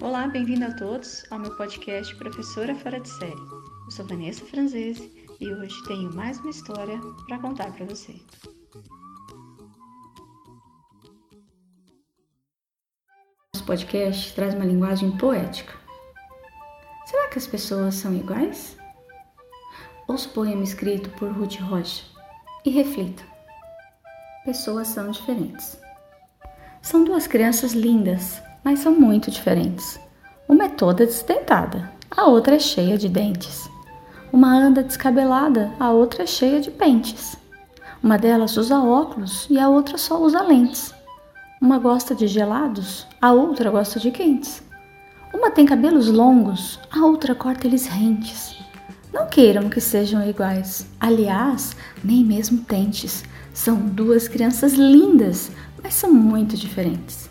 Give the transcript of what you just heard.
Olá, bem-vindo a todos ao meu podcast Professora Fora de Série. Eu sou Vanessa Franzese e hoje tenho mais uma história para contar para você. Nosso podcast traz uma linguagem poética. Será que as pessoas são iguais? Ouça o poema escrito por Ruth Rocha e reflita. Pessoas são diferentes. São duas crianças lindas, mas são muito diferentes. Uma é toda desdentada, a outra é cheia de dentes. Uma anda descabelada, a outra é cheia de pentes. Uma delas usa óculos e a outra só usa lentes. Uma gosta de gelados, a outra gosta de quentes. Uma tem cabelos longos, a outra corta eles rentes. Não queiram que sejam iguais, aliás, nem mesmo tentes. São duas crianças lindas, mas são muito diferentes.